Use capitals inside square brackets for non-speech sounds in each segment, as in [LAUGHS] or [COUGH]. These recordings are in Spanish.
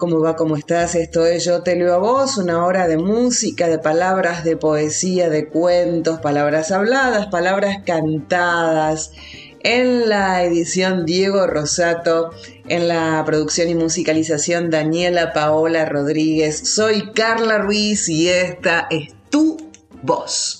¿Cómo va? ¿Cómo estás? Esto es Yo Te Leo a Vos, una hora de música, de palabras, de poesía, de cuentos, palabras habladas, palabras cantadas. En la edición Diego Rosato, en la producción y musicalización Daniela Paola Rodríguez. Soy Carla Ruiz y esta es tu voz.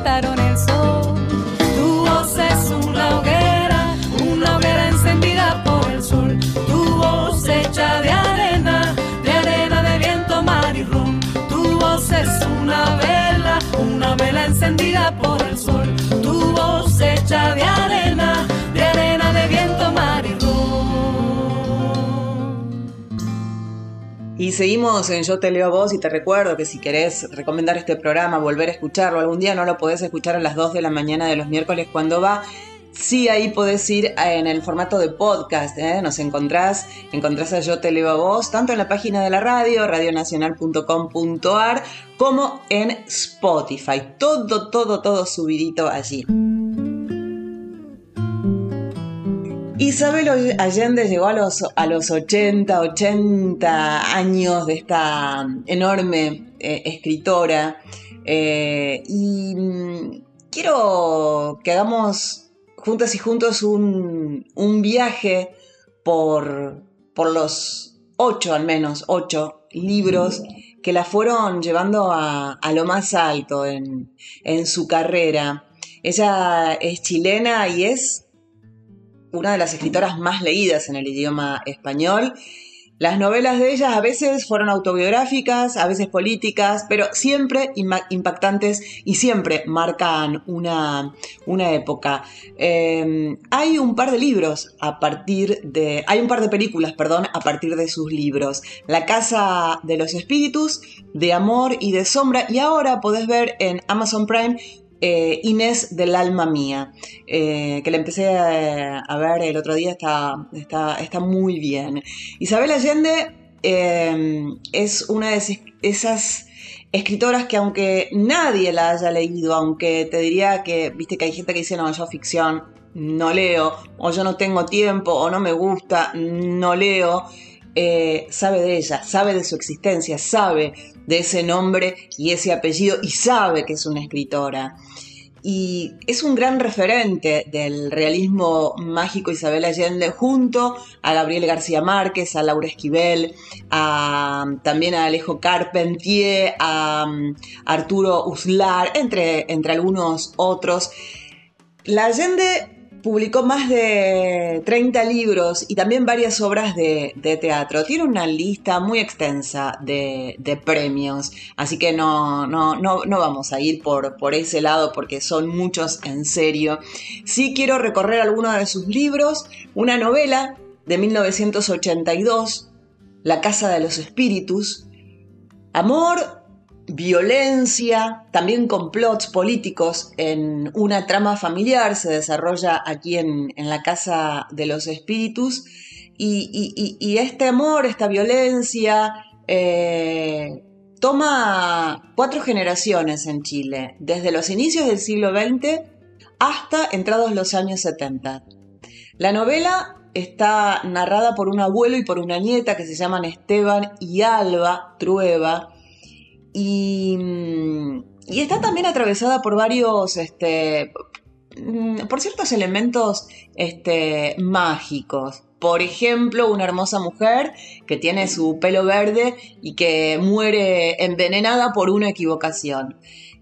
Seguimos en Yo Te Leo a Vos y te recuerdo que si querés recomendar este programa, volver a escucharlo, algún día no lo podés escuchar a las 2 de la mañana de los miércoles cuando va. Sí, ahí podés ir en el formato de podcast, ¿eh? nos encontrás, encontrás a Yo Te Leo a Vos, tanto en la página de la radio, radionacional.com.ar, como en Spotify. Todo, todo, todo subidito allí. Isabel Allende llegó a los, a los 80, 80 años de esta enorme eh, escritora eh, y mm, quiero que hagamos juntas y juntos un, un viaje por, por los ocho, al menos, ocho libros que la fueron llevando a, a lo más alto en, en su carrera. Ella es chilena y es una de las escritoras más leídas en el idioma español. Las novelas de ella a veces fueron autobiográficas, a veces políticas, pero siempre impactantes y siempre marcan una, una época. Eh, hay un par de libros a partir de. Hay un par de películas, perdón, a partir de sus libros. La Casa de los Espíritus, de Amor y de Sombra, y ahora podés ver en Amazon Prime eh, Inés del alma mía, eh, que la empecé a, ver el otro día, está, está, está muy bien. Isabel Allende eh, es una de esas escritoras que aunque nadie la haya leído, aunque te diría que, viste que hay gente que dice, no, yo ficción no leo, o yo no tengo tiempo, o no me gusta, no leo. Sabe de ella, sabe de su existencia, sabe de ese nombre y ese apellido y sabe que es una escritora. Y es un gran referente del realismo mágico Isabel Allende junto a Gabriel García Márquez, a Laura Esquivel, a, también a Alejo Carpentier, a, um, Arturo Uslar, entre, entre algunos otros. La Allende publicó más de 30 libros y también varias obras de, teatro. Tiene una lista muy extensa de, de premios, así que no, no, no, no, vamos a ir por, por ese lado porque son muchos en serio. Sí quiero recorrer algunos de sus libros, una novela de 1982, La Casa de los Espíritus, Amor, violencia, también complots políticos en una trama familiar, se desarrolla aquí en, la Casa de los Espíritus, y, este amor, esta violencia, eh, toma cuatro generaciones en Chile, desde los inicios del siglo XX hasta entrados los años 70. La novela está narrada por un abuelo y por una nieta que se llaman Esteban y Alba Trueba. Y, está también atravesada por varios, este, mm, por ciertos elementos este, mágicos. Por ejemplo, una hermosa mujer que tiene su pelo verde y que muere envenenada por una equivocación.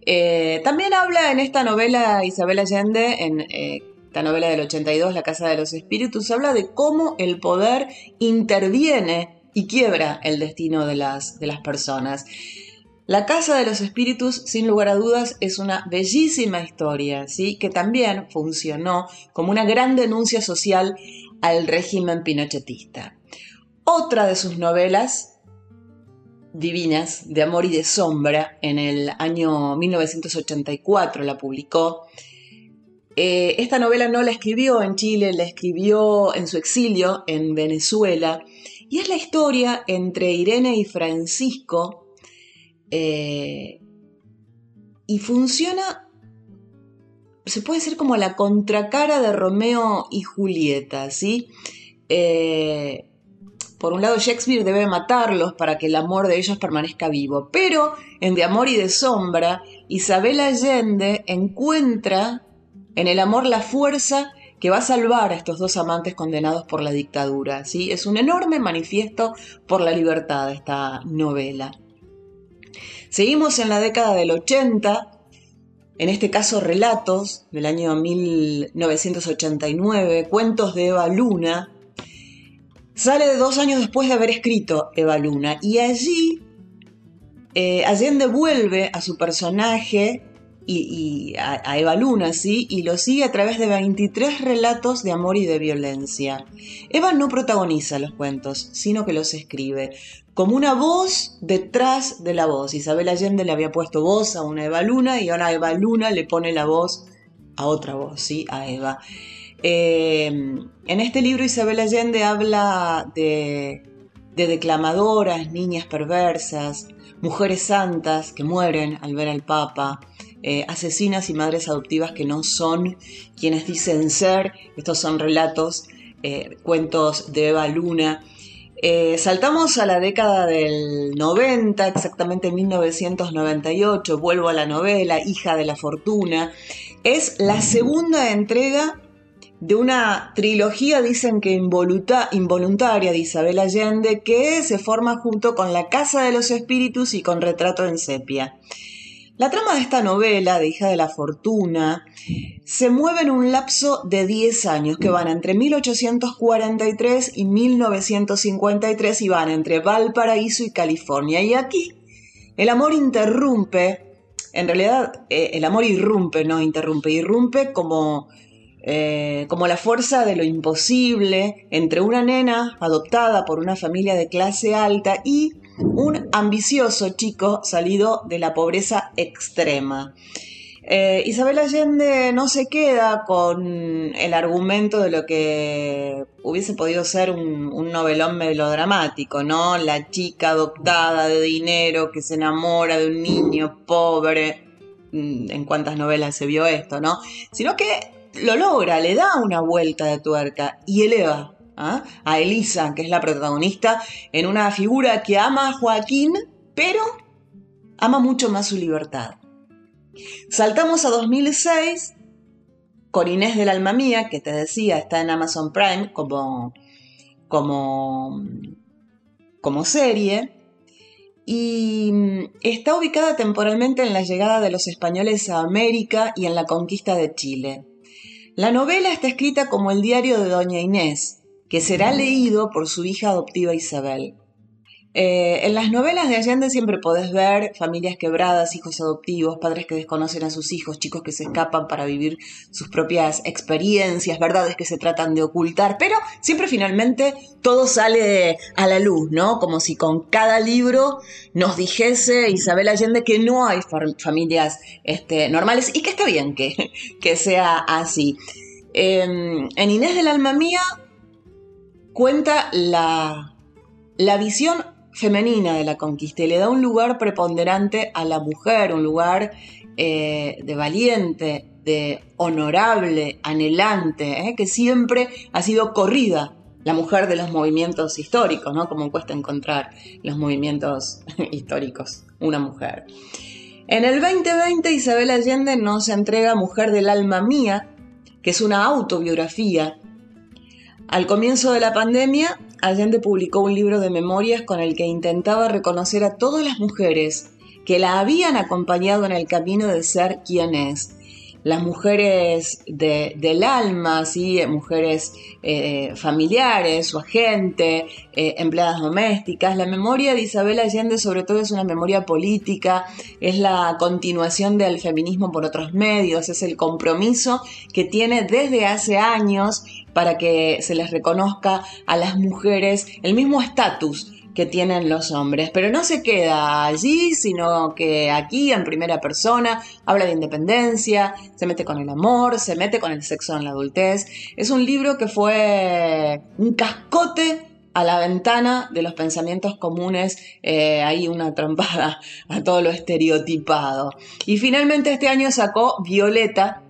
Eh, también habla en esta novela Isabel Allende, en eh, esta novela del 82, La Casa de los Espíritus, habla de cómo el poder interviene y quiebra el destino de las, de las personas. La Casa de los Espíritus, sin lugar a dudas, es una bellísima historia, ¿sí? que también funcionó como una gran denuncia social al régimen pinochetista. Otra de sus novelas divinas, de amor y de sombra, en el año 1984 la publicó. Eh, esta novela no la escribió en Chile, la escribió en su exilio en Venezuela, y es la historia entre Irene y Francisco, eh, y funciona, se puede decir como la contracara de Romeo y Julieta, ¿sí? Eh, por un lado, Shakespeare debe matarlos para que el amor de ellos permanezca vivo, pero en De Amor y de Sombra, Isabel Allende encuentra en el amor la fuerza que va a salvar a estos dos amantes condenados por la dictadura. ¿sí? Es un enorme manifiesto por la libertad esta novela. Seguimos en la década del 80, en este caso relatos del año 1989, cuentos de Eva Luna. Sale dos años después de haber escrito Eva Luna y allí eh, Allende vuelve a su personaje y, a, Eva Luna, ¿sí? Y lo sigue a través de 23 relatos de amor y de violencia. Eva no protagoniza los cuentos, sino que los escribe, como una voz detrás de la voz. Isabel Allende le había puesto voz a una Eva Luna y ahora Eva Luna le pone la voz a otra voz, ¿sí? A Eva. Eh, en este libro Isabel Allende habla de, de declamadoras, niñas perversas, mujeres santas que mueren al ver al Papa, eh, asesinas y madres adoptivas que no son quienes dicen ser. Estos son relatos, eh, cuentos de Eva Luna. Eh, saltamos a la década del 90, exactamente 1998, vuelvo a la novela Hija de la Fortuna. Es la segunda entrega de una trilogía, dicen que involuntaria de Isabel Allende, que se forma junto con La Casa de los Espíritus y con Retrato en Sepia. La trama de esta novela, de Hija de la Fortuna, se mueve en un lapso de 10 años que van entre 1843 y 1953 y van entre Valparaíso y California. Y aquí el amor interrumpe, en realidad eh, el amor irrumpe, no interrumpe, irrumpe como eh, como la fuerza de lo imposible entre una nena adoptada por una familia de clase alta y un ambicioso chico salido de la pobreza extrema. Eh, Isabel Allende no se queda con el argumento de lo que hubiese podido ser un, novelón melodramático, ¿no? La chica adoptada de dinero que se enamora de un niño pobre. Mm, en cuántas novelas se vio esto, ¿no? Sino que lo logra, le da una vuelta de tuerca y eleva ¿ah? a Elisa, que es la protagonista, en una figura que ama a Joaquín, pero ama mucho más su libertad. Saltamos a 2006 con Inés del Alma Mía, que te decía, está en Amazon Prime como, como, como serie. Y está ubicada temporalmente en la llegada de los españoles a América y en la conquista de Chile. La novela está escrita como el diario de Doña Inés, que será leído por su hija adoptiva Isabel. Eh, en las novelas de Allende siempre podés ver familias quebradas, hijos adoptivos, padres que desconocen a sus hijos, chicos que se escapan para vivir sus propias experiencias, verdades que se tratan de ocultar, pero siempre finalmente todo sale a la luz, ¿no? Como si con cada libro nos dijese Isabel Allende que no hay familias este, normales y que está bien que, [LAUGHS] que sea así. Em, en Inés del Alma Mía cuenta la, la visión femenina de la conquista y le da un lugar preponderante a la mujer, un lugar eh, de valiente, de honorable, anhelante, ¿eh? que siempre ha sido corrida la mujer de los movimientos históricos, ¿no? Como cuesta encontrar los movimientos [LAUGHS] históricos, una mujer. En el 2020 Isabel Allende nos entrega Mujer del Alma Mía, que es una autobiografía. Al comienzo de la pandemia, Allende publicó un libro de memorias con el que intentaba reconocer a todas las mujeres que la habían acompañado en el camino de ser quien es las mujeres del alma, ¿sí? mujeres eh, familiares, su agente, eh, empleadas domésticas. La memoria de Isabel Allende sobre todo es una memoria política, es la continuación del feminismo por otros medios, es el compromiso que tiene desde hace años para que se les reconozca a las mujeres el mismo estatus que tienen los hombres, pero no se queda allí, sino que aquí en primera persona habla de independencia, se mete con el amor, se mete con el sexo en la adultez. Es un libro que fue un cascote a la ventana de los pensamientos comunes, eh, hay una trampada [LAUGHS] a todo lo estereotipado. Y finalmente este año sacó Violeta,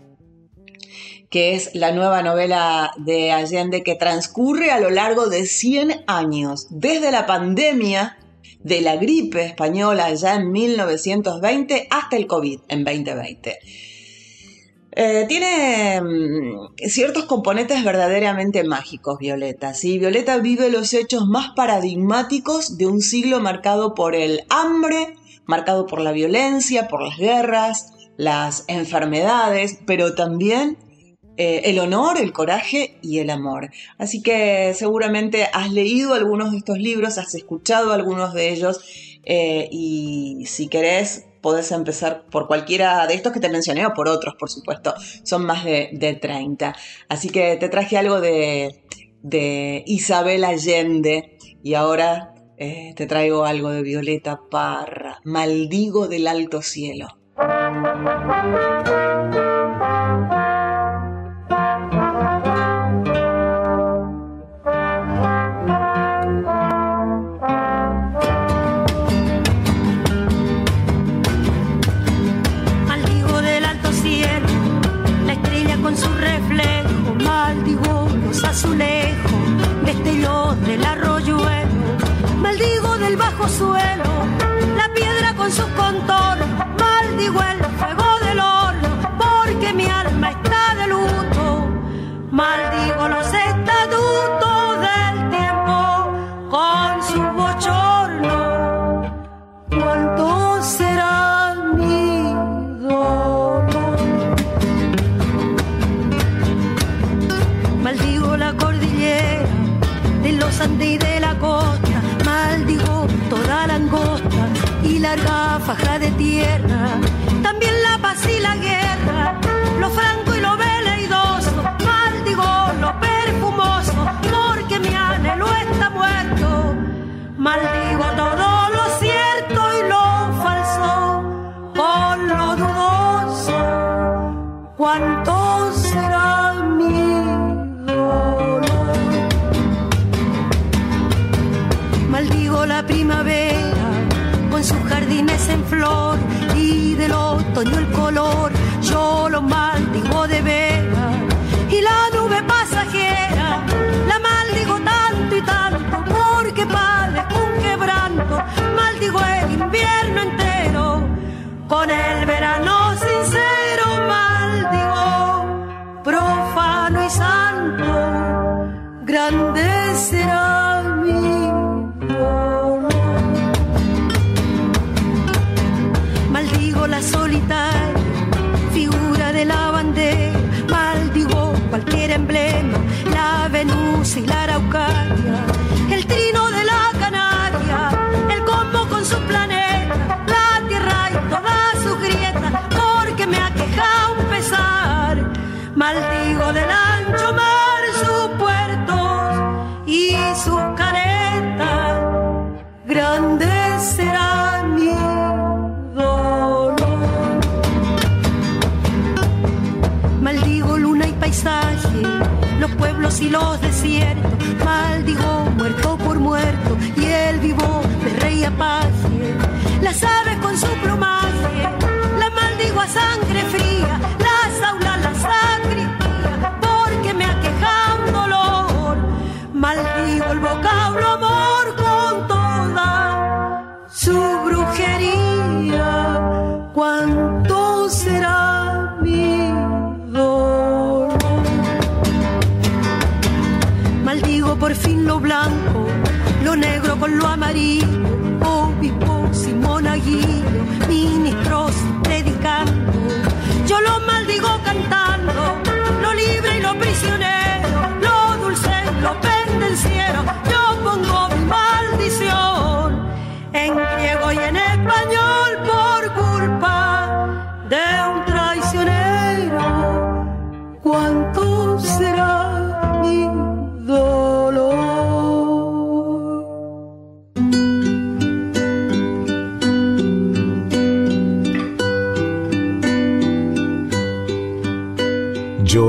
que es la nueva novela de Allende que transcurre a lo largo de 100 años, desde la pandemia de la gripe española ya en 1920 hasta el COVID en 2020. Eh, tiene mm, ciertos componentes verdaderamente mágicos, Violeta. Violeta vive los hechos más paradigmáticos de un siglo marcado por el hambre, marcado por la violencia, por las guerras, las enfermedades, pero también eh, el honor, el coraje y el amor. Así que seguramente has leído algunos de estos libros, has escuchado algunos de ellos eh, y si querés podés empezar por cualquiera de estos que te mencioné o por otros, por supuesto. Son más de, 30. Así que te traje algo de, Isabel Allende y ahora eh, te traigo algo de Violeta Parra, Maldigo del Alto Cielo. Contornos, maldigo el otoño el color. Yo lo maldigo de vera y la nube pasajera la maldigo tanto y tanto porque padezco un quebranto. Maldigo el invierno entero con el verano sincero. Maldigo profano y santo. Grande será los body.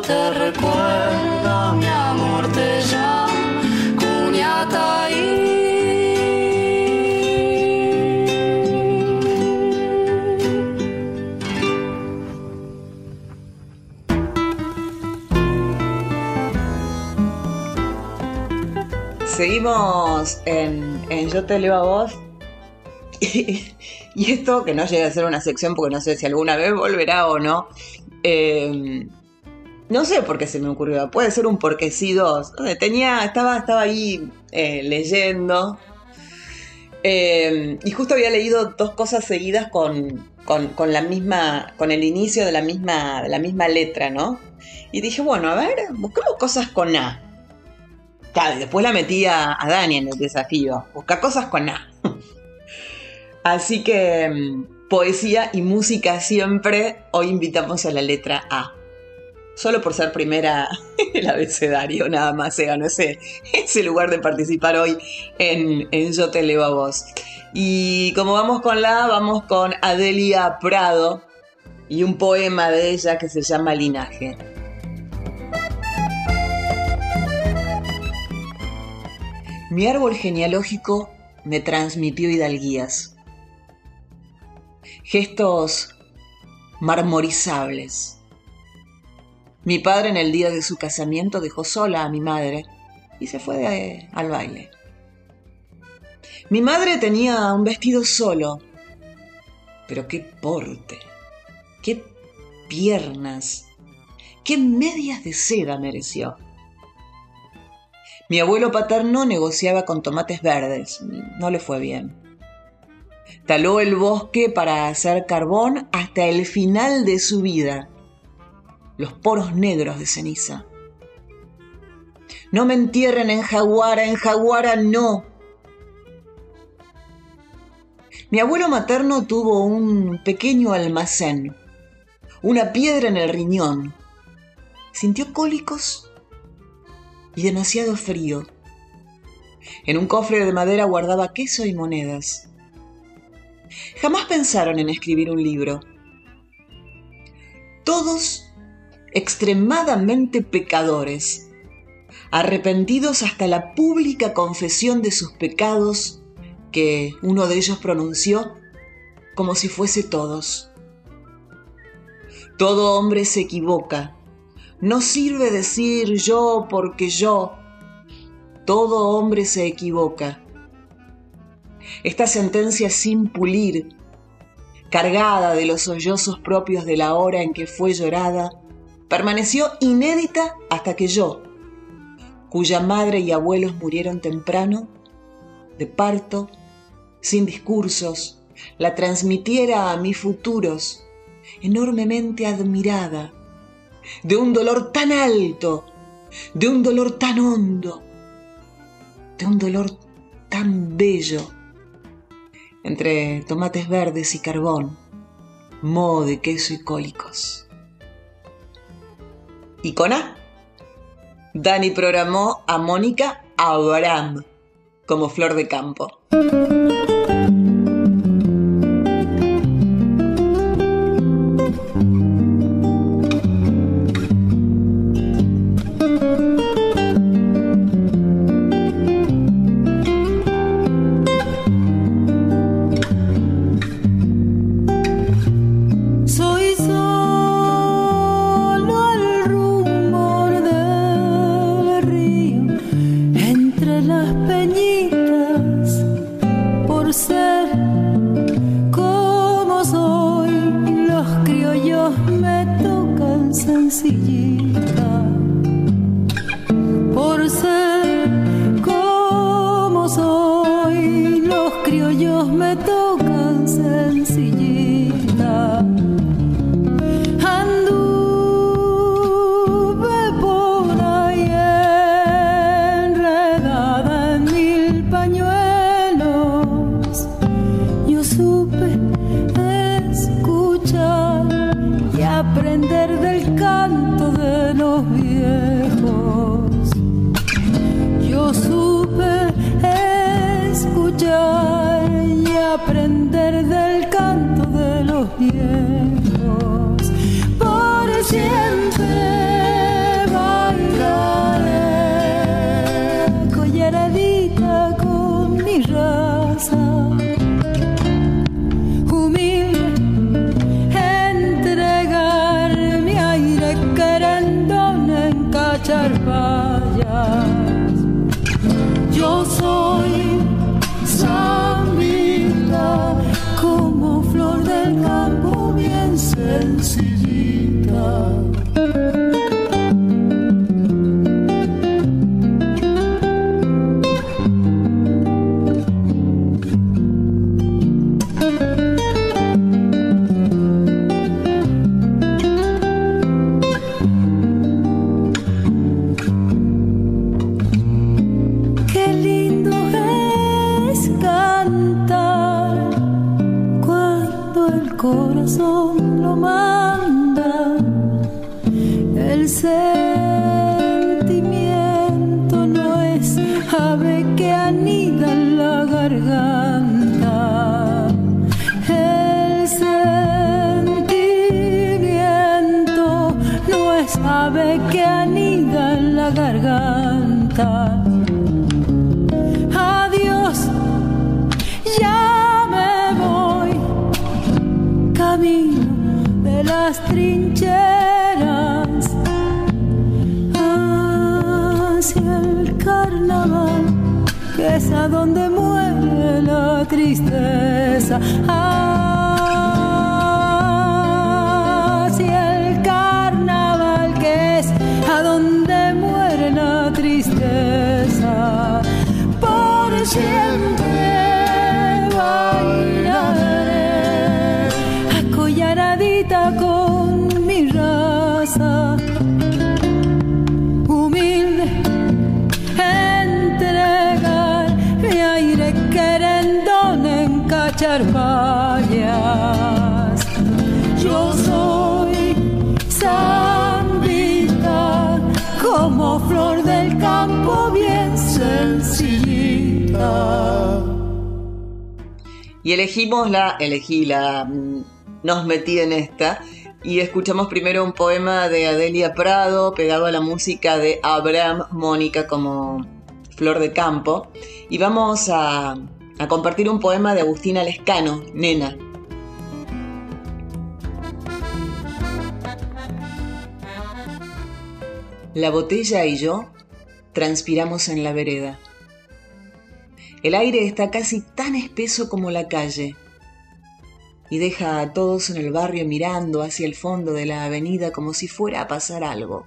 te recuerda, mi amor te llama, cuñata. Seguimos en, Yo te leo a vos [LAUGHS] y, esto que no llega a ser una sección porque no sé si alguna vez volverá o no, eh, no sé por qué se me ocurrió, puede ser un porque sí dos. Tenía, estaba, estaba ahí eh, leyendo eh, y justo había leído dos cosas seguidas con, con, la misma, con el inicio de la misma, de la misma letra, ¿no? Y dije, bueno, a ver, busquemos cosas con A. Claro, y después la metí a, a Dani en el desafío. Busca cosas con A. [LAUGHS] Así que mm, poesía y música siempre, hoy invitamos a la letra A solo por ser primera [LAUGHS] el abecedario, nada más se ganó ese, ese lugar de participar hoy en, en Yo Te Leo a Vos. Y como vamos con la, vamos con Adelia Prado y un poema de ella que se llama Linaje. Mi árbol genealógico me transmitió hidalguías, gestos marmorizables mi padre en el día de su casamiento dejó sola a mi madre y se fue al baile. Mi madre tenía un vestido solo, pero qué porte, qué piernas, qué medias de seda mereció. Mi abuelo paterno negociaba con tomates verdes, no le fue bien. Taló el bosque para hacer carbón hasta el final de su vida los poros negros de ceniza. No me entierren en Jaguara, en Jaguara no. Mi abuelo materno tuvo un pequeño almacén, una piedra en el riñón. Sintió cólicos y demasiado frío. En un cofre de madera guardaba queso y monedas. Jamás pensaron en escribir un libro. Todos extremadamente pecadores, arrepentidos hasta la pública confesión de sus pecados que uno de ellos pronunció como si fuese todos. Todo hombre se equivoca. No sirve decir yo porque yo. Todo hombre se equivoca. Esta sentencia sin pulir, cargada de los sollozos propios de la hora en que fue llorada, permaneció inédita hasta que yo, cuya madre y abuelos murieron temprano, de parto, sin discursos, la transmitiera a mis futuros, enormemente admirada, de un dolor tan alto, de un dolor tan hondo, de un dolor tan bello, entre tomates verdes y carbón, moho de queso y cólicos y con A. Dani programó a Mónica Abraham como flor de campo. Yo soy zambita, como flor del campo bien sencillita. Y elegimos la, elegí la, mm, nos metí en esta y escuchamos primero un poema de Adelia Prado pegado a la música de Abraham Mónica como Flor de Campo y vamos a a compartir un poema de Agustina Lescano, Nena. La botella y yo transpiramos en la vereda. El aire está casi tan espeso como la calle y deja a todos en el barrio mirando hacia el fondo de la avenida como si fuera a pasar algo.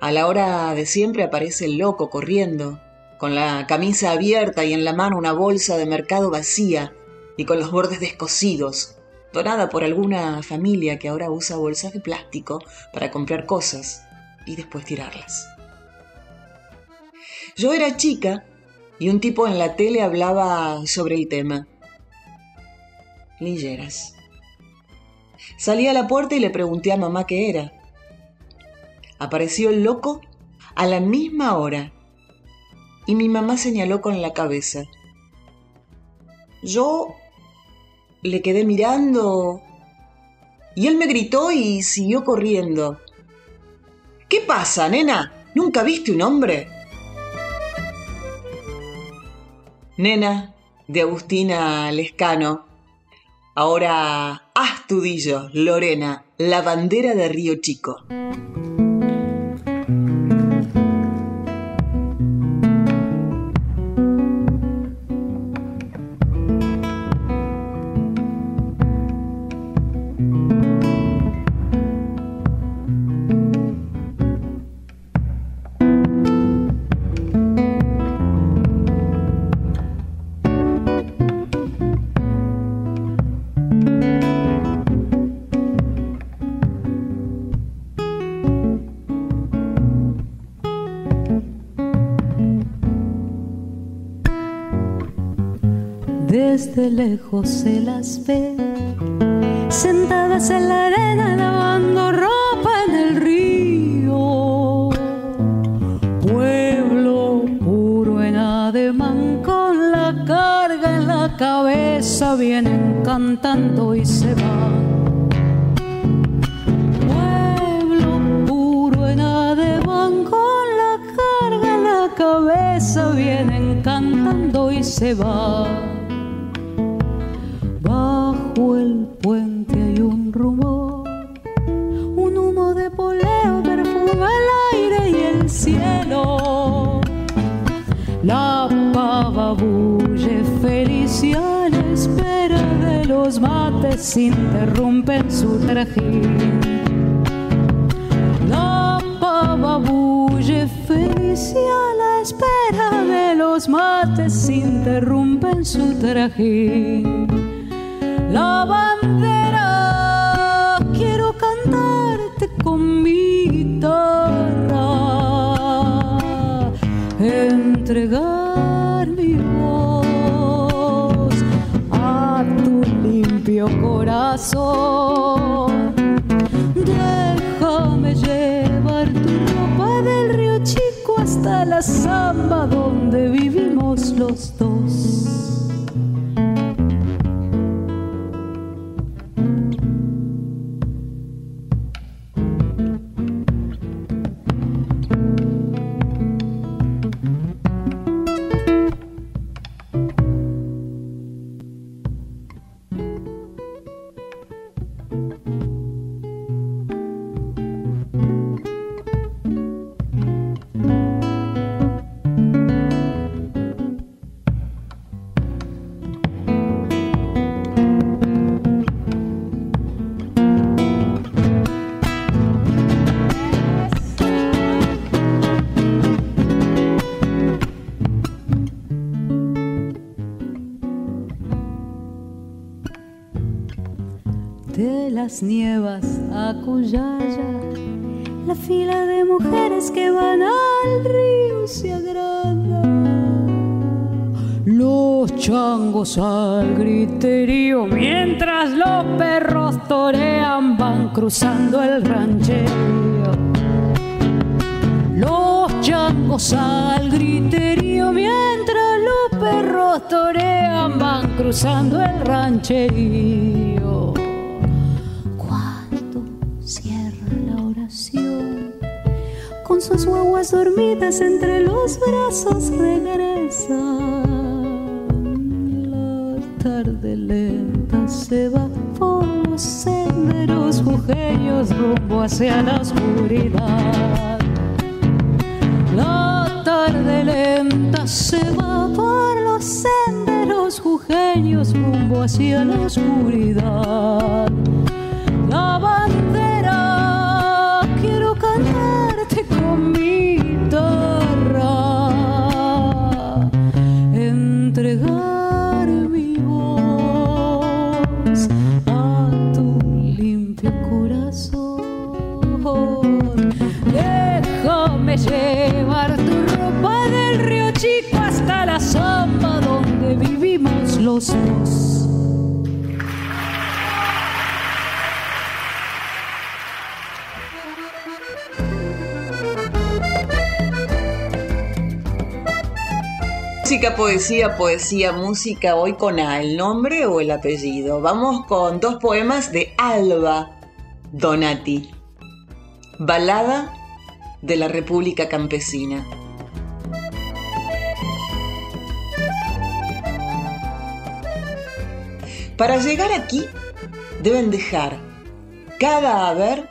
A la hora de siempre aparece el loco corriendo, con la camisa abierta y en la mano una bolsa de mercado vacía y con los bordes descosidos, donada por alguna familia que ahora usa bolsas de plástico para comprar cosas y después tirarlas. Yo era chica y un tipo en la tele hablaba sobre el tema. Lilleras. Salí a la puerta y le pregunté a mamá qué era. Apareció el loco a la misma hora y mi mamá señaló con la cabeza. Yo le quedé mirando y él me gritó y siguió corriendo. ¿Qué pasa, nena? ¿Nunca viste un hombre? Nena, de Agustina Lescano. Ahora Astudillo, Lorena, la bandera de Río Chico. Lejos se las ve, sentadas en la arena lavando ropa en el río. Pueblo puro en ademán con la carga en la cabeza vienen cantando y se van. Pueblo puro en ademán con la carga en la cabeza vienen cantando y se van mates interrumpen su trajín. La pava bulle felicia la espera de los mates interrumpen su trajín la bandera, quiero cantarte con mi guitarra, entregar Déjame llevar tu ropa del río Chico hasta la samba donde vivimos los las nievas a Cuyaya, la fila de mujeres que van al río se agranda. Los changos al griterío, mientras los perros torean, van cruzando el rancherío. Los changos al griterío, mientras los perros torean, van cruzando el rancherío. Con sus guaguas dormidas entre los brazos regresan. La tarde lenta se va por los senderos jujeños rumbo hacia la oscuridad. La tarde lenta se va por los senderos jujeños rumbo hacia la oscuridad. La bandera quiero cantar con Música, poesía, poesía, música, hoy con A, el nombre o el apellido. Vamos con dos poemas de Alba Donati. Balada de la República Campesina. Para llegar aquí deben dejar cada haber,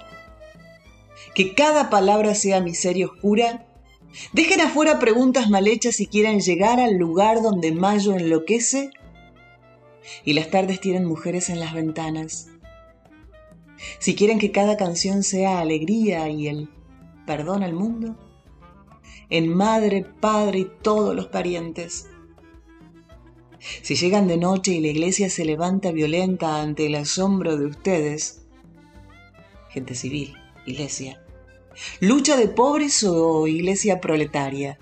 que cada palabra sea miseria oscura Dejen afuera preguntas mal hechas si quieren llegar al lugar donde mayo enloquece y las tardes tienen mujeres en las ventanas. Si quieren que cada canción sea alegría y el perdón al mundo, en madre, padre y todos los parientes. Si llegan de noche y la iglesia se levanta violenta ante el asombro de ustedes, gente civil, iglesia, Lucha de pobres o iglesia proletaria.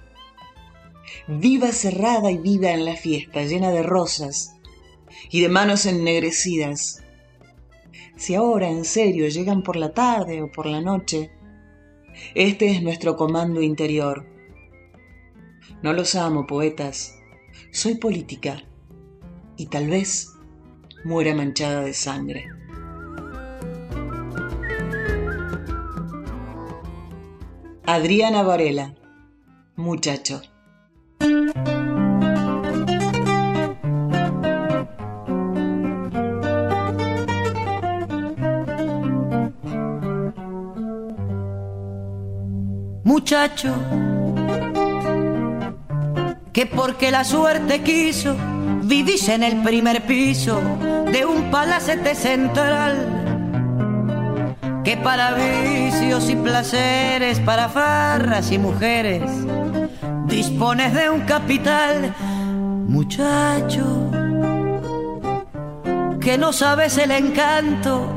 Viva cerrada y viva en la fiesta, llena de rosas y de manos ennegrecidas. Si ahora en serio llegan por la tarde o por la noche, este es nuestro comando interior. No los amo, poetas. Soy política y tal vez muera manchada de sangre. Adriana Varela, muchacho. Muchacho, que porque la suerte quiso, vivís en el primer piso de un palacete central que para vicios y placeres, para farras y mujeres, dispones de un capital, muchacho, que no sabes el encanto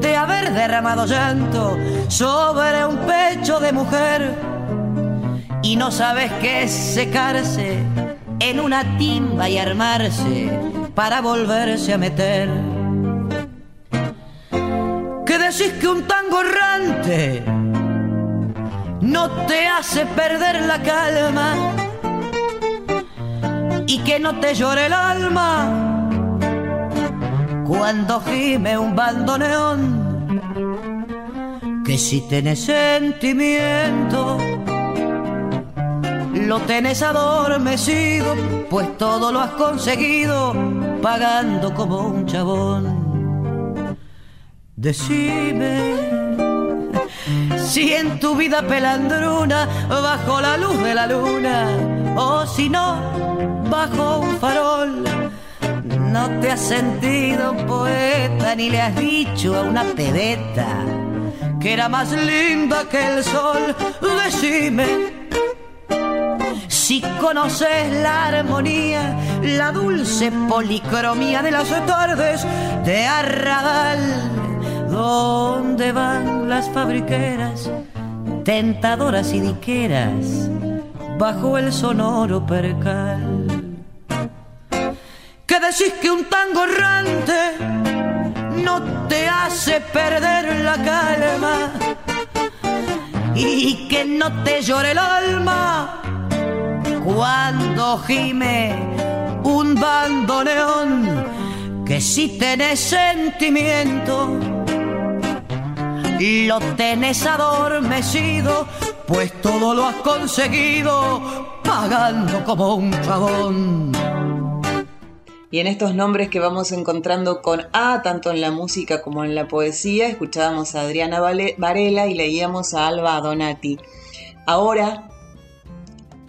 de haber derramado llanto sobre un pecho de mujer y no sabes qué es secarse en una timba y armarse para volverse a meter que decís que un tango errante no te hace perder la calma y que no te llore el alma cuando gime un bandoneón. Que si tenés sentimiento, lo tenés adormecido, pues todo lo has conseguido pagando como un chabón. Decime si en tu vida pelandruna, bajo la luz de la luna, o si no, bajo un farol, no te has sentido poeta ni le has dicho a una pebeta que era más linda que el sol. Decime si conoces la armonía, la dulce policromía de las tardes de Arrabal, donde van las fabriqueras, tentadoras y diqueras, bajo el sonoro percal. Que decís que un tango errante no te hace perder la calma y que no te llore el alma cuando gime un bandoneón, que si tenés sentimiento, lo tenés adormecido, pues todo lo has conseguido pagando como un chabón. Y en estos nombres que vamos encontrando con A, tanto en la música como en la poesía, escuchábamos a Adriana Varela y leíamos a Alba Donati. Ahora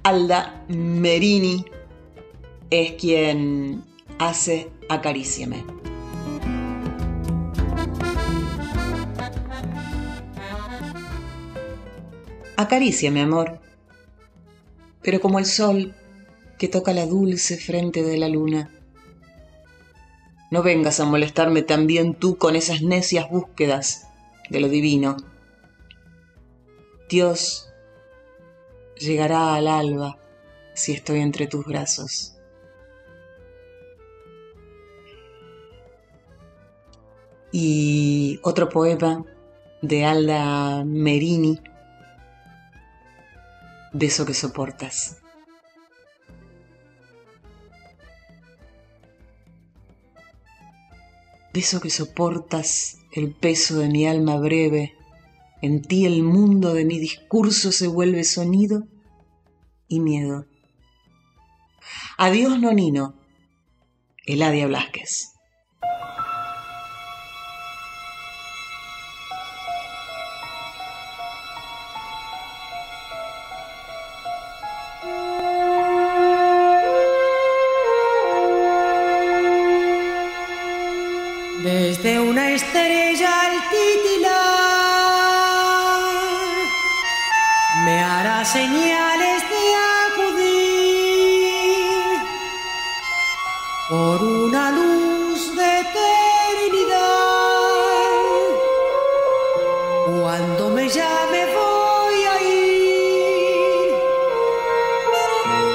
Alda Merini es quien hace Acaríciame. Acaricia, amor, pero como el sol que toca la dulce frente de la luna. No vengas a molestarme también tú con esas necias búsquedas de lo divino. Dios llegará al alba si estoy entre tus brazos. Y otro poema de Alda Merini, de eso que soportas. De eso que soportas el peso de mi alma breve en ti el mundo de mi discurso se vuelve sonido y miedo. Adiós, Nonino. Eladia Blasquez. Señales de acudir por una luz de eternidad. Cuando me llame voy a ir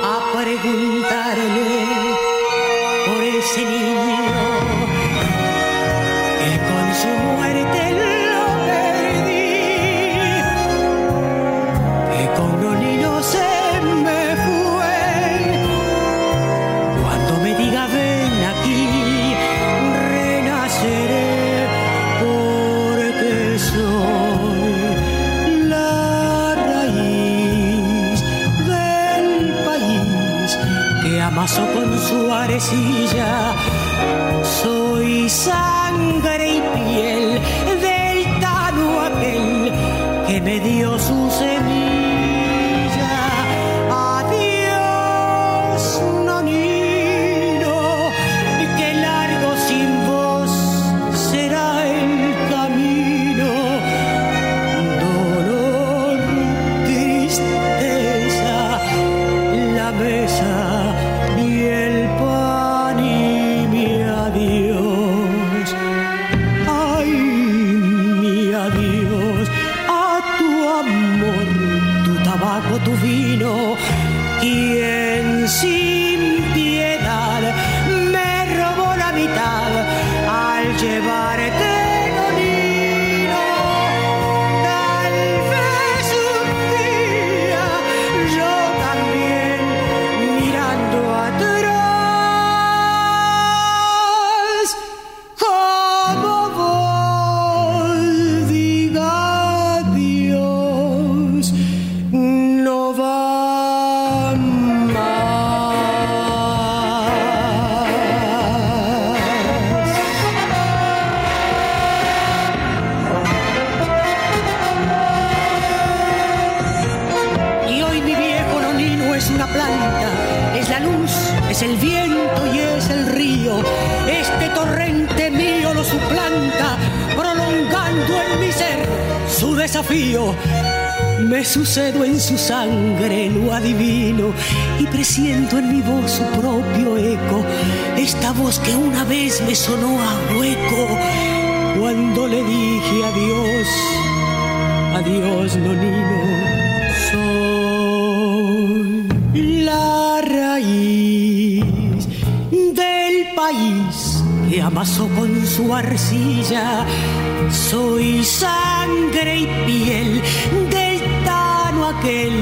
a preguntarle por ese niño que con su muerte es el viento y es el río. Este torrente mío lo suplanta, prolongando en mi ser su desafío. Me sucedo en su sangre, lo adivino, y presiento en mi voz su propio eco, esta voz que una vez me sonó a hueco cuando le dije adiós, adiós, nonino, país que amasó con su arcilla, soy sangre y piel del tano aquel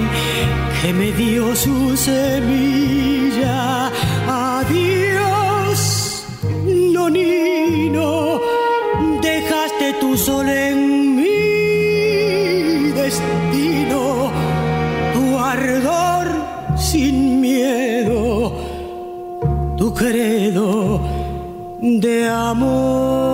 que me dio su semilla. Adiós, nonino dejaste tu sol en mi destino, tu ardor sin miedo, tu credo de amor.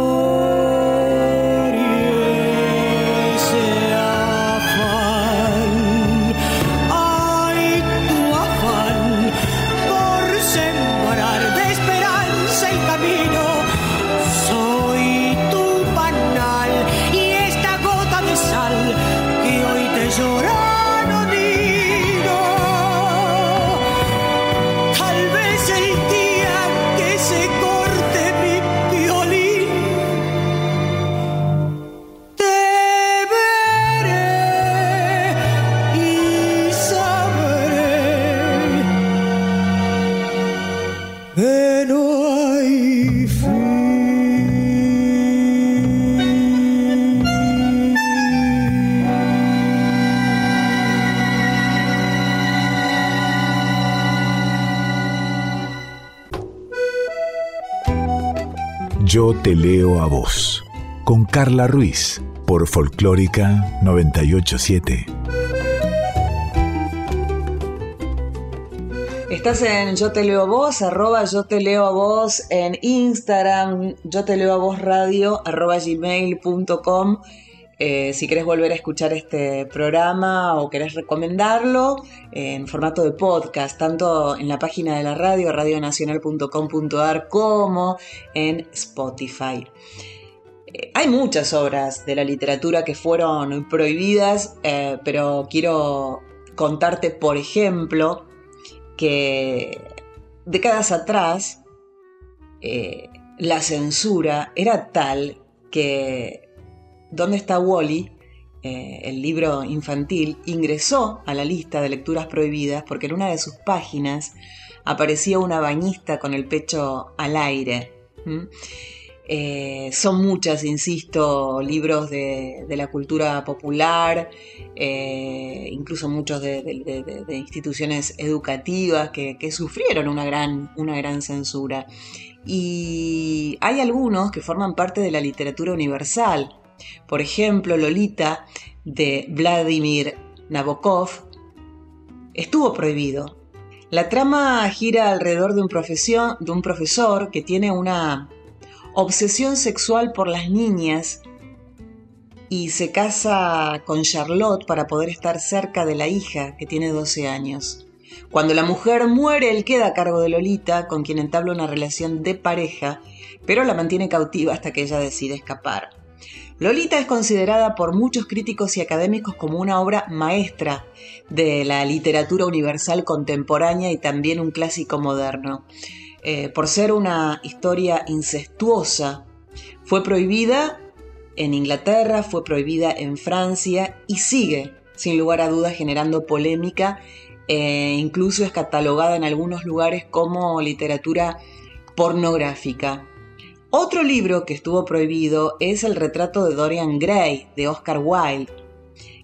Yo te leo a vos. Con Carla Ruiz. Por Folclórica 987. Estás en Yo Te Leo a Vos, arroba Yo Te Leo a Vos en Instagram, Yo Te Leo a Vos Radio, arroba gmail.com. Eh, si querés volver a escuchar este programa o querés recomendarlo en formato de podcast, tanto en la página de la radio, radionacional.com.ar, como en Spotify. Eh, Hay muchas obras de la literatura que fueron prohibidas, eh, pero quiero contarte, por ejemplo, que décadas atrás eh, la censura era tal que ¿Dónde está Wally? Eh, el libro infantil ingresó a la lista de lecturas prohibidas porque en una de sus páginas aparecía una bañista con el pecho al aire. ¿m? Eh, son muchas, insisto, libros de, la cultura popular, eh, incluso muchos de instituciones educativas que, que sufrieron una gran, una gran censura. Y hay algunos que forman parte de la literatura universal. Por ejemplo, Lolita de Vladimir Nabokov estuvo prohibido. La trama gira alrededor de un, profesor que tiene una obsesión sexual por las niñas y se casa con Charlotte para poder estar cerca de la hija que tiene 12 años. Cuando la mujer muere, él queda a cargo de Lolita, con quien entabla una relación de pareja, pero la mantiene cautiva hasta que ella decide escapar. Lolita es considerada por muchos críticos y académicos como una obra maestra de la literatura universal contemporánea y también un clásico moderno. Eh, por ser una historia incestuosa, fue prohibida en Inglaterra, fue prohibida en Francia y sigue, sin lugar a dudas, generando polémica. e incluso es catalogada en algunos lugares como literatura pornográfica. Otro libro que estuvo prohibido es El retrato de Dorian Gray, de Oscar Wilde.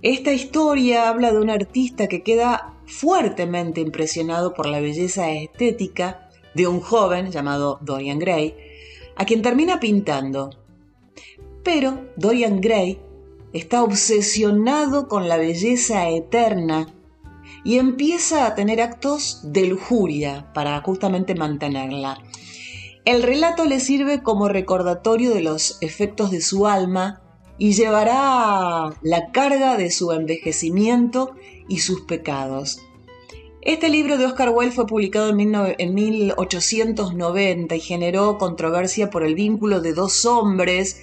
Esta historia habla de un artista que queda fuertemente impresionado por la belleza estética de un joven llamado Dorian Gray, a quien termina pintando. Pero Dorian Gray está obsesionado con la belleza eterna y empieza a tener actos de lujuria para justamente mantenerla. El relato le sirve como recordatorio de los efectos de su alma y llevará la carga de su envejecimiento y sus pecados. Este libro de Oscar Wilde fue publicado en 1890 y generó controversia por el vínculo de dos hombres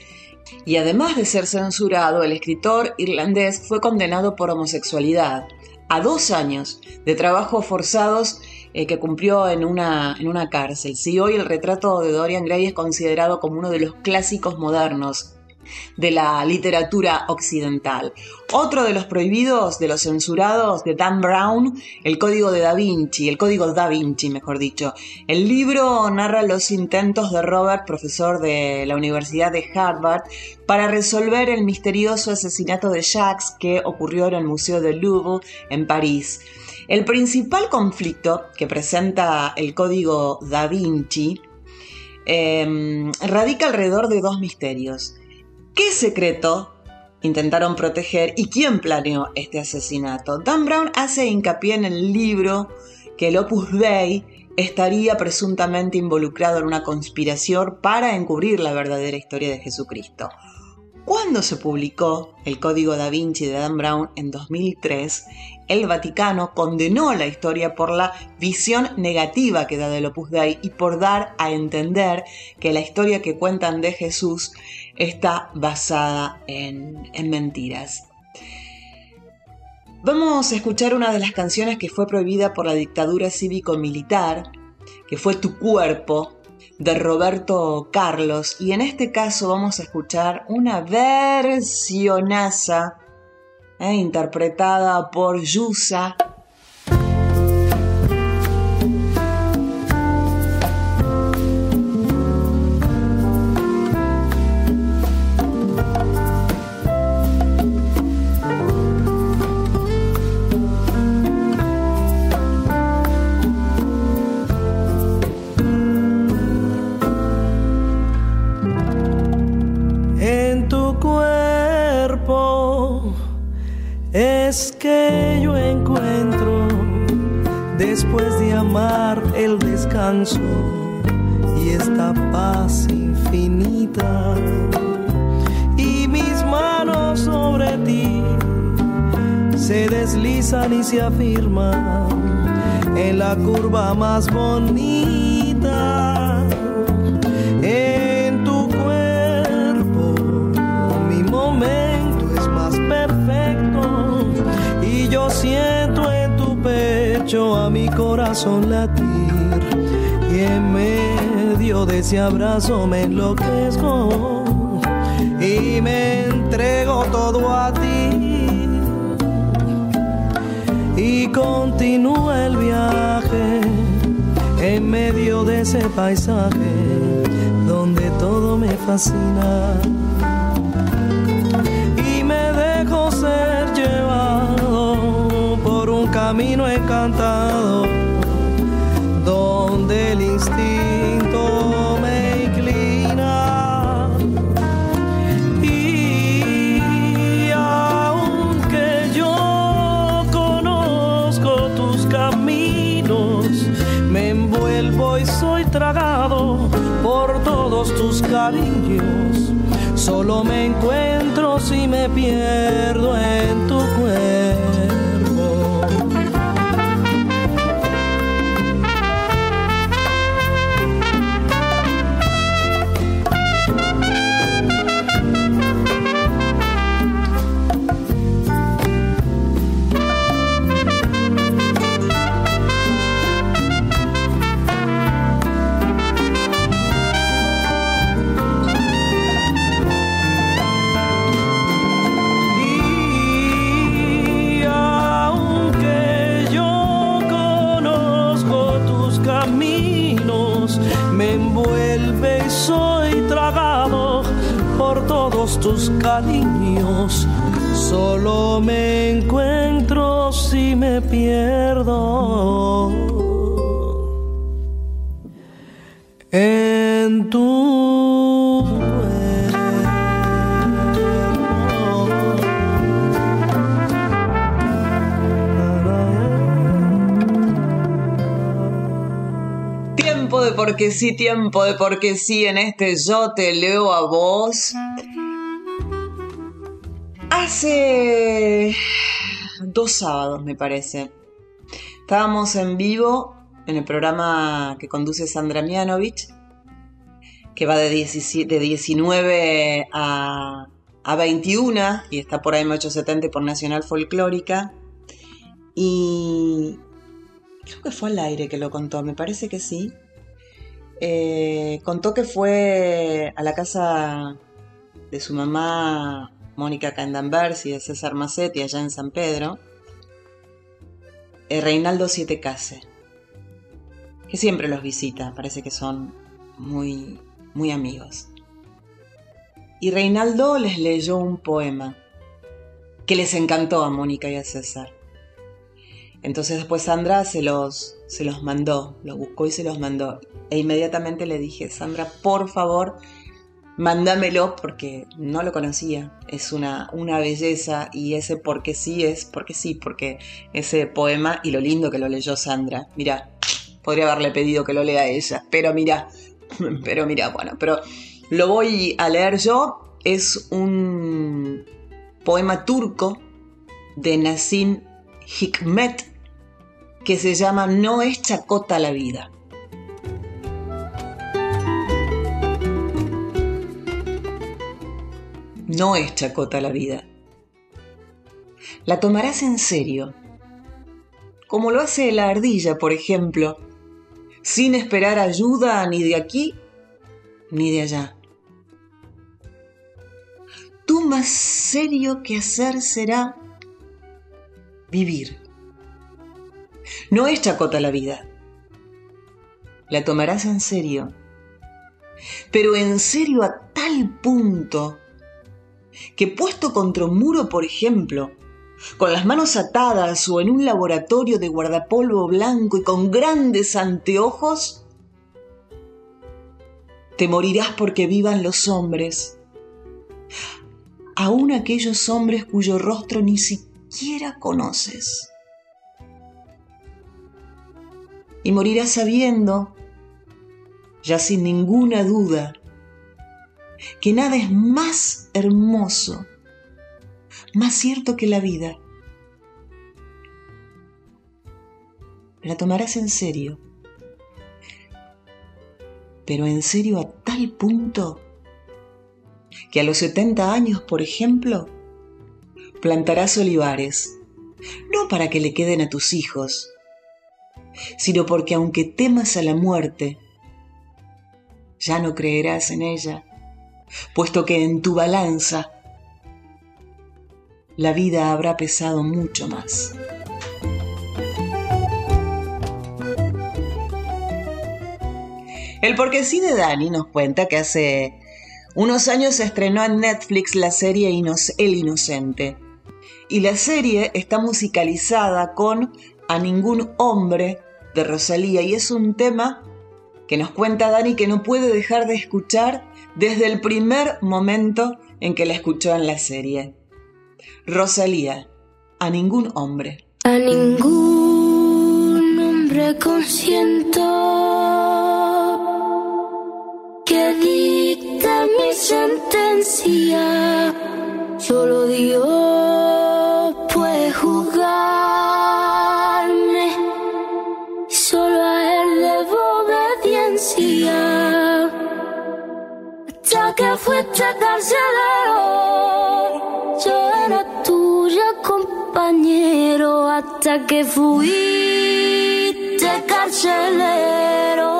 y además de ser censurado, el escritor irlandés fue condenado por homosexualidad a dos años de trabajos forzados eh, que cumplió en una, en una cárcel. Si hoy el retrato de Dorian Gray es considerado como uno de los clásicos modernos de la literatura occidental. Otro de los prohibidos, de los censurados de Dan Brown, el Código de Da Vinci, el Código Da Vinci, mejor dicho. El libro narra los intentos de Robert, profesor de la Universidad de Harvard, para resolver el misterioso asesinato de Jacques que ocurrió en el Museo del Louvre en París. El principal conflicto que presenta el Código Da Vinci em, radica alrededor de dos misterios qué secreto intentaron proteger y quién planeó este asesinato. Dan Brown hace hincapié en el libro que el Opus Dei estaría presuntamente involucrado en una conspiración para encubrir la verdadera historia de Jesucristo. Cuando se publicó el Código da Vinci de Dan Brown en 2003, el Vaticano condenó la historia por la visión negativa que da del Opus Dei y por dar a entender que la historia que cuentan de Jesús está basada en, en mentiras. Vamos a escuchar una de las canciones que fue prohibida por la dictadura cívico-militar, que fue Tu cuerpo, de Roberto Carlos. Y en este caso vamos a escuchar una versionaza eh, interpretada por Yusa es que yo encuentro después de amar el descanso y esta paz infinita y mis manos sobre ti se deslizan y se afirman en la curva más bonita. Pecho a mi corazón latir. Y en medio de ese abrazo me enloquezco. Y me entrego todo a ti. Y continúa el viaje en medio de ese paisaje donde todo me fascina camino encantado donde el instinto me inclina. Y aunque yo conozco tus caminos, me envuelvo y soy tragado por todos tus cariños. Solo me encuentro si me pierdo en tu cuerpo. Sí, tiempo de porque sí, en este yo te leo a vos. Hace dos sábados, me parece, Estábamos en vivo en el programa que conduce Sandra Mianovich, que va de, 19 a, 21 y está por AM870 por Nacional Folclórica. Y creo que fue al aire que lo contó, me parece que sí. Eh, contó que fue a la casa de su mamá Mónica Candanversi y de César Macetti allá en San Pedro eh, Reinaldo Siete Case, que siempre los visita, parece que son muy, muy amigos. Y Reinaldo les leyó un poema que les encantó a Mónica y a César. Entonces después Sandra se los, se los mandó, los buscó y se los mandó. E inmediatamente le dije, Sandra, por favor, mándamelo porque no lo conocía. Es una, una belleza y ese porque sí es porque sí, porque ese poema y lo lindo que lo leyó Sandra. Mira, podría haberle pedido que lo lea ella, pero mira, [LAUGHS] pero mira, bueno, pero lo voy a leer yo. Es un poema turco de Nassim Hikmet que se llama No es chacota la vida. No es chacota la vida. La tomarás en serio, como lo hace la ardilla, por ejemplo, sin esperar ayuda ni de aquí ni de allá. Tú más serio que hacer será vivir. No es chacota la vida. La tomarás en serio, pero en serio a tal punto que puesto contra un muro, por ejemplo, con las manos atadas o en un laboratorio de guardapolvo blanco y con grandes anteojos, te morirás porque vivan los hombres, aun aquellos hombres cuyo rostro ni siquiera conoces. Y morirás sabiendo, ya sin ninguna duda, que nada es más hermoso, más cierto que la vida. La tomarás en serio, pero en serio a tal punto que a los 70 años, por ejemplo, plantarás olivares, no para que le queden a tus hijos, sino porque aunque temas a la muerte, ya no creerás en ella puesto que en tu balanza la vida habrá pesado mucho más. El porque sí de Dani nos cuenta que hace unos años se estrenó en Netflix la serie El Inocente. Y la serie está musicalizada con A Ningún Hombre de Rosalía y es un tema que nos cuenta Dani que no puede dejar de escuchar desde el primer momento en que la escuchó en la serie. Rosalía, a ningún hombre. A ningún hombre consiento que dicta mi sentencia. Solo Dios puede juzgarme. Que fuiste carcelero. Yo era tuya, compañero, hasta que fuiste carcelero.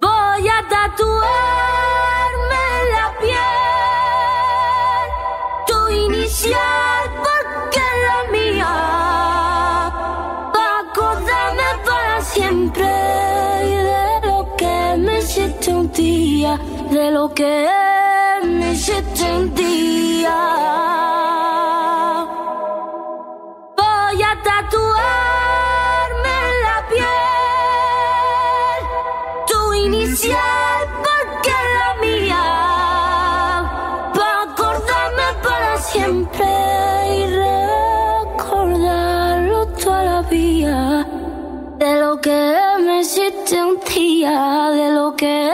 Voy a tatuarme la piel tu inicial que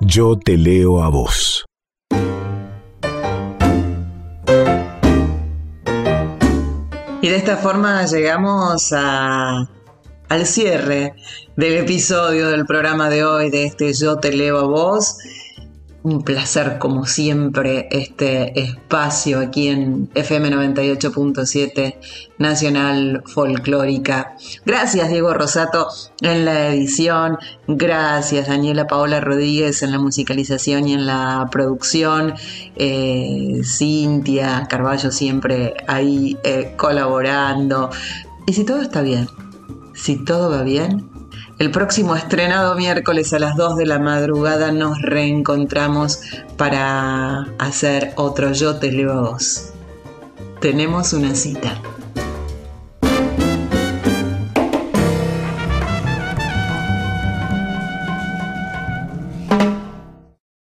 Yo te leo a vos. Y de esta forma llegamos a, al cierre del episodio del programa de hoy de este Yo te leo a vos un placer como siempre este espacio aquí en FM 98.7 Nacional Folclórica. Gracias Diego Rosato en la edición, gracias Daniela Paola Rodríguez en la musicalización y en la producción, eh, Cintia Carballo siempre ahí eh, colaborando. Y si todo está bien, si todo va bien, el próximo estrenado miércoles a las 2 de la madrugada nos reencontramos para hacer otro Yo te leo a vos. Tenemos una cita.